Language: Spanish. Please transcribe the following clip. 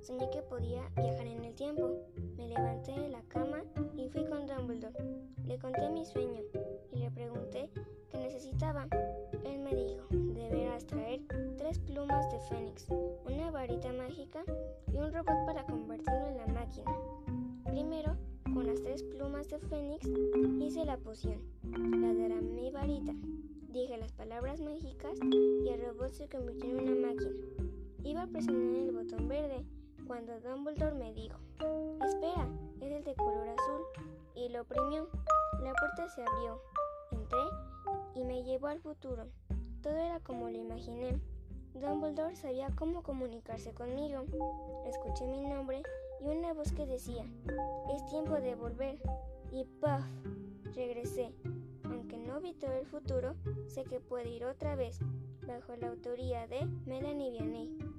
soñé que podía viajar en el tiempo. Me levanté de la cama y fui con Dumbledore. Le conté mi sueño y le pregunté qué necesitaba. Él me dijo, deberás traer tres plumas de fénix, una varita mágica y un robot para convertirlo en la máquina. Primero, con las tres plumas de fénix hice la poción. La derramé mi varita, dije las palabras mágicas y el robot se convirtió en una máquina cuando Dumbledore me dijo, espera, es el de color azul, y lo oprimió. La puerta se abrió. Entré y me llevó al futuro. Todo era como lo imaginé. Dumbledore sabía cómo comunicarse conmigo. Escuché mi nombre y una voz que decía, es tiempo de volver. Y ¡puff! Regresé. Aunque no vi todo el futuro, sé que puedo ir otra vez, bajo la autoría de Melanie Vianney.